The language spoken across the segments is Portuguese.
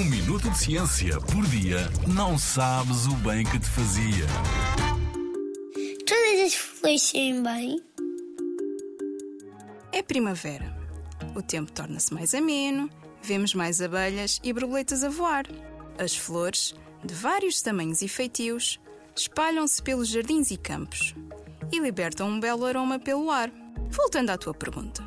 Um minuto de ciência por dia não sabes o bem que te fazia. Todas as flores saem bem. É primavera. O tempo torna-se mais ameno, vemos mais abelhas e borboletas a voar. As flores, de vários tamanhos e feitios, espalham-se pelos jardins e campos e libertam um belo aroma pelo ar. Voltando à tua pergunta: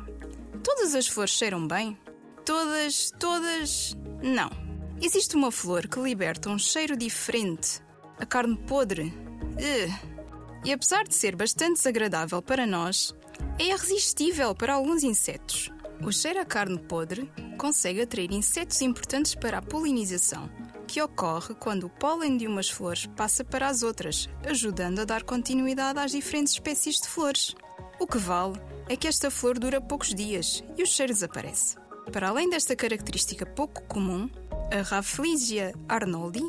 todas as flores cheiram bem? Todas, todas. Não. Existe uma flor que liberta um cheiro diferente. A carne podre. Ugh. E apesar de ser bastante desagradável para nós, é irresistível para alguns insetos. O cheiro a carne podre consegue atrair insetos importantes para a polinização, que ocorre quando o pólen de umas flores passa para as outras, ajudando a dar continuidade às diferentes espécies de flores. O que vale é que esta flor dura poucos dias e o cheiro desaparece. Para além desta característica pouco comum, a Rafflesia arnoldi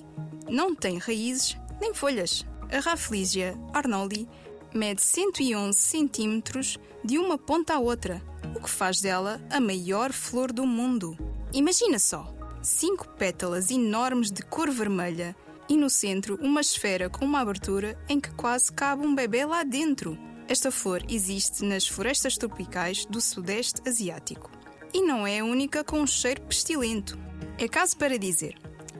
não tem raízes nem folhas. A Rafflesia arnoldi mede 111 centímetros de uma ponta à outra, o que faz dela a maior flor do mundo. Imagina só, cinco pétalas enormes de cor vermelha e no centro uma esfera com uma abertura em que quase cabe um bebê lá dentro. Esta flor existe nas florestas tropicais do Sudeste Asiático e não é a única com um cheiro pestilento. É caso para dizer: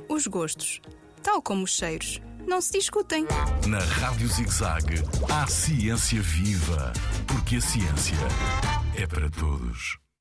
os gostos, tal como os cheiros, não se discutem. Na Rádio ZigZag, há ciência viva, porque a ciência é para todos.